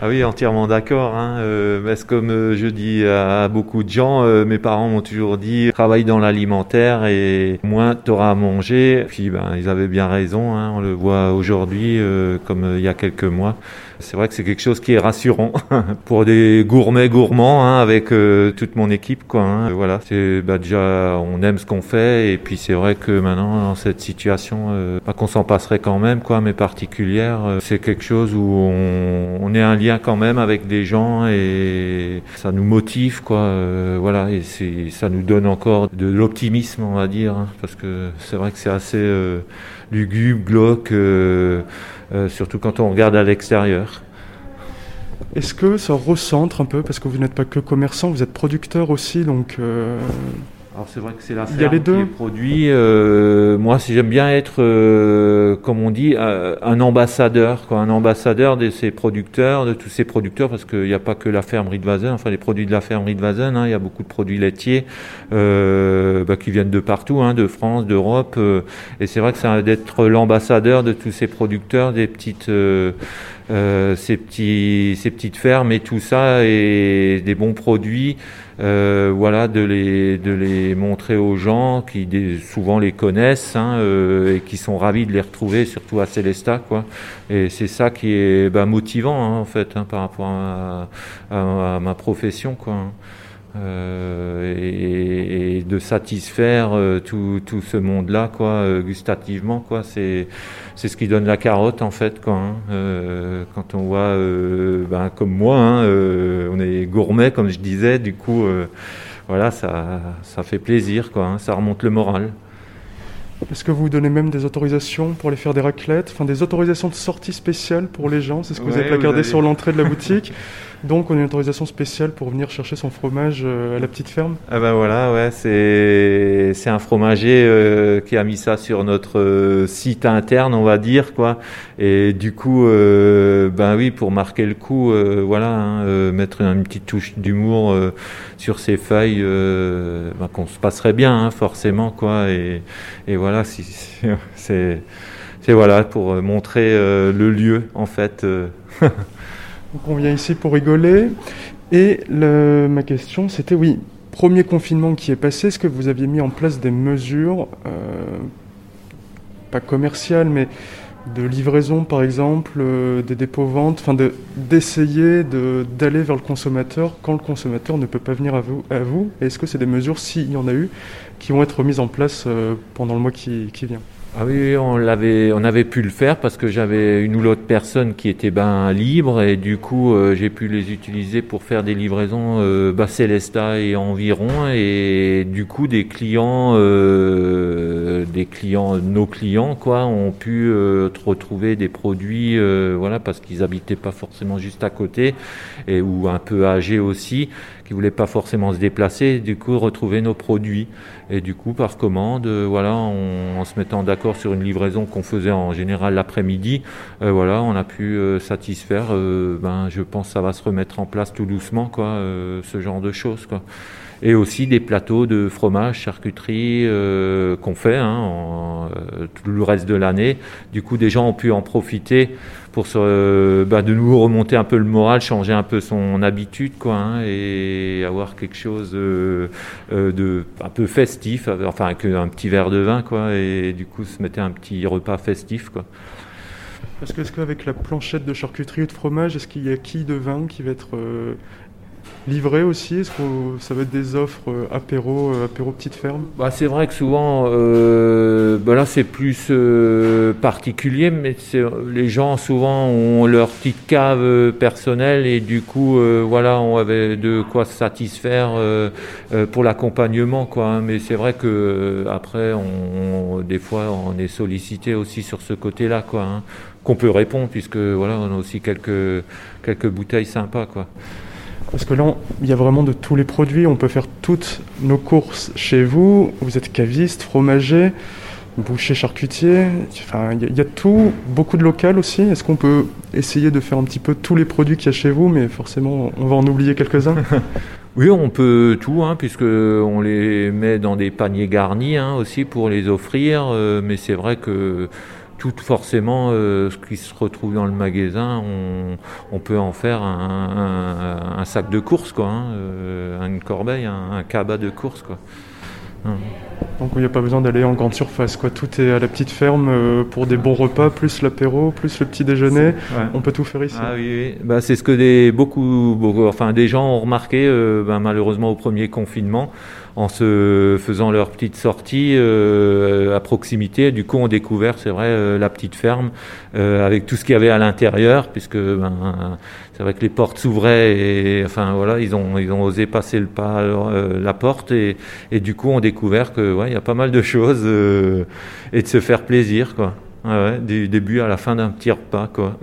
Ah oui, entièrement d'accord. Hein. Euh, parce comme euh, je dis à, beaucoup de gens, euh, mes parents m'ont toujours dit travaille dans l'alimentaire et moins tu auras à manger. Puis ben, ils avaient bien raison. Hein. On le voit aujourd'hui comme il y a quelques mois. C'est vrai que c'est quelque chose qui est rassurant pour des gourmets gourmands hein, avec euh, toute mon équipe. Quoi, hein. Voilà, c'est bah, déjà on aime ce qu'on fait et puis c'est vrai que maintenant dans cette situation, euh, pas qu'on s'en passerait quand même, quoi, mais particulière, euh, c'est quelque chose où on, est un lien quand même avec des gens et ça nous motive, quoi. Euh, voilà, et ça nous donne encore de l'optimisme, on va dire, hein, parce que c'est vrai que c'est assez lugubre, glauque. Euh, surtout quand on regarde à l'extérieur. Est-ce que ça recentre un peu, parce que vous n'êtes pas que commerçant, vous êtes producteur aussi, donc euh, alors c'est vrai que c'est la ferme qui est produit. Euh, moi, si j'aime bien être, euh, comme on dit, euh, un ambassadeur, quoi, un ambassadeur de ces producteurs, de tous ces producteurs, parce qu'il n'y a pas que la ferme Riedwazen, enfin les produits de la ferme Riedwazen, hein, il y a beaucoup de produits laitiers bah, qui viennent de partout, hein, de France, d'Europe, et c'est vrai que c'est d'être l'ambassadeur de tous ces producteurs, des petites euh, ces, petits, ces petites fermes et tout ça, et des bons produits, euh, voilà, de les, de les montrer aux gens qui souvent les connaissent hein, euh, et qui sont ravis de les retrouver, surtout à Célesta, quoi. Et c'est ça qui est bah, motivant, hein, en fait, hein, par rapport à, à, ma profession, quoi. Euh, et, et, de satisfaire euh, tout, tout, ce monde-là, quoi, euh, gustativement, quoi. C'est c'est ce qui donne la carotte en fait, quoi. Hein. Euh, quand on voit, ben, comme moi, hein, on est gourmet, comme je disais, du coup, voilà, ça ça fait plaisir, quoi. Hein, ça remonte le moral. Est-ce que vous donnez même des autorisations pour aller faire des raclettes, enfin des autorisations de sortie spéciales pour les gens C'est ce que vous avez placardé sur l'entrée de la boutique. Donc on a une autorisation spéciale pour venir chercher son fromage euh, à la petite ferme. Ah ben voilà, ouais, c'est c'est un fromager euh, qui a mis ça sur notre euh, site interne, on va dire quoi. Et du coup, ben oui, pour marquer le coup, voilà, hein, mettre une petite touche d'humour sur ces feuilles, ben, qu'on se passerait bien, hein, forcément quoi. Et, et voilà, si, c'est voilà pour montrer le lieu en fait. Donc on vient ici pour rigoler. Et ma question, c'était oui, premier confinement qui est passé, est-ce que vous aviez mis en place des mesures, euh, pas commerciales, mais de livraison par exemple, euh, des dépôts-ventes, enfin d'essayer d'aller vers le consommateur quand le consommateur ne peut pas venir à vous, Est-ce que c'est des mesures, s'il y en a eu, qui vont être mises en place euh, pendant le mois qui vient? Ah oui, on l'avait, on avait pu le faire parce que j'avais une ou l'autre personne qui était ben libre et du coup euh, j'ai pu les utiliser pour faire des livraisons euh, bas Célesta et environ et du coup des clients, euh, des clients, nos clients quoi, ont pu retrouver des produits, voilà parce qu'ils habitaient pas forcément juste à côté et ou un peu âgés aussi qui voulaient pas forcément se déplacer, du coup retrouver nos produits. Et du coup, par commande, euh, voilà, en se mettant d'accord sur une livraison qu'on faisait en général l'après-midi, euh, voilà, on a pu euh, satisfaire. ben, je pense ça va se remettre en place tout doucement, quoi, ce genre de choses, quoi et aussi des plateaux de fromage, charcuterie qu'on fait hein, tout le reste de l'année. Du coup, des gens ont pu en profiter pour bah, de nouveau remonter un peu le moral, changer un peu son habitude, quoi, hein, et avoir quelque chose euh, de un peu festif, enfin un petit verre de vin, quoi, et du coup se mettre un petit repas festif, quoi. Est-ce que, est qu'avec la planchette de charcuterie ou de fromage, est-ce qu'il y a qui de vin qui va être Livré aussi Est-ce que ça va être des offres euh, apéro, euh, apéro petite ferme? Bah, C'est vrai que souvent, bah là c'est plus euh, particulier, mais les gens souvent ont leur petite cave personnelle et du coup, voilà, on avait de quoi se satisfaire pour l'accompagnement. Hein. Mais c'est vrai que après, on, des fois, on est sollicité aussi sur ce côté-là. quoi. Hein, qu'on peut répondre puisque voilà on a aussi quelques quelques bouteilles sympas quoi. Parce que là, il y a vraiment de tous les produits. On peut faire toutes nos courses chez vous. Vous êtes caviste, fromager, boucher, charcutier. Enfin, il y, a tout, beaucoup de local aussi. Est-ce qu'on peut essayer de faire un petit peu tous les produits qu'il y a chez vous? Mais forcément, on va en oublier quelques-uns. oui, on peut tout, hein, puisque on les met dans des paniers garnis hein, aussi pour les offrir. Euh, mais c'est vrai que tout forcément ce qui se retrouve dans le magasin, on, peut en faire un, sac de course, quoi, hein, une corbeille, un, cabas de course. Quoi. Hein. Donc il n'y a pas besoin d'aller en grande surface, quoi. Tout est à la petite ferme euh, pour des bons repas, plus l'apéro, plus le petit déjeuner. On peut tout faire ici. Ah oui, Bah, c'est ce que des, beaucoup, enfin des gens ont remarqué, euh, ben, malheureusement au premier confinement en se faisant leur petite sortie euh, à proximité. Du coup, on découvert, c'est vrai, euh, la petite ferme euh, avec tout ce qu'il y avait à l'intérieur, puisque ben, c'est vrai que les portes s'ouvraient et enfin voilà, ils ont ils ont osé passer le pas la porte et, et du coup, on découvert que ouais, il y a pas mal de choses et de se faire plaisir quoi. Ouais, du début à la fin d'un petit repas quoi.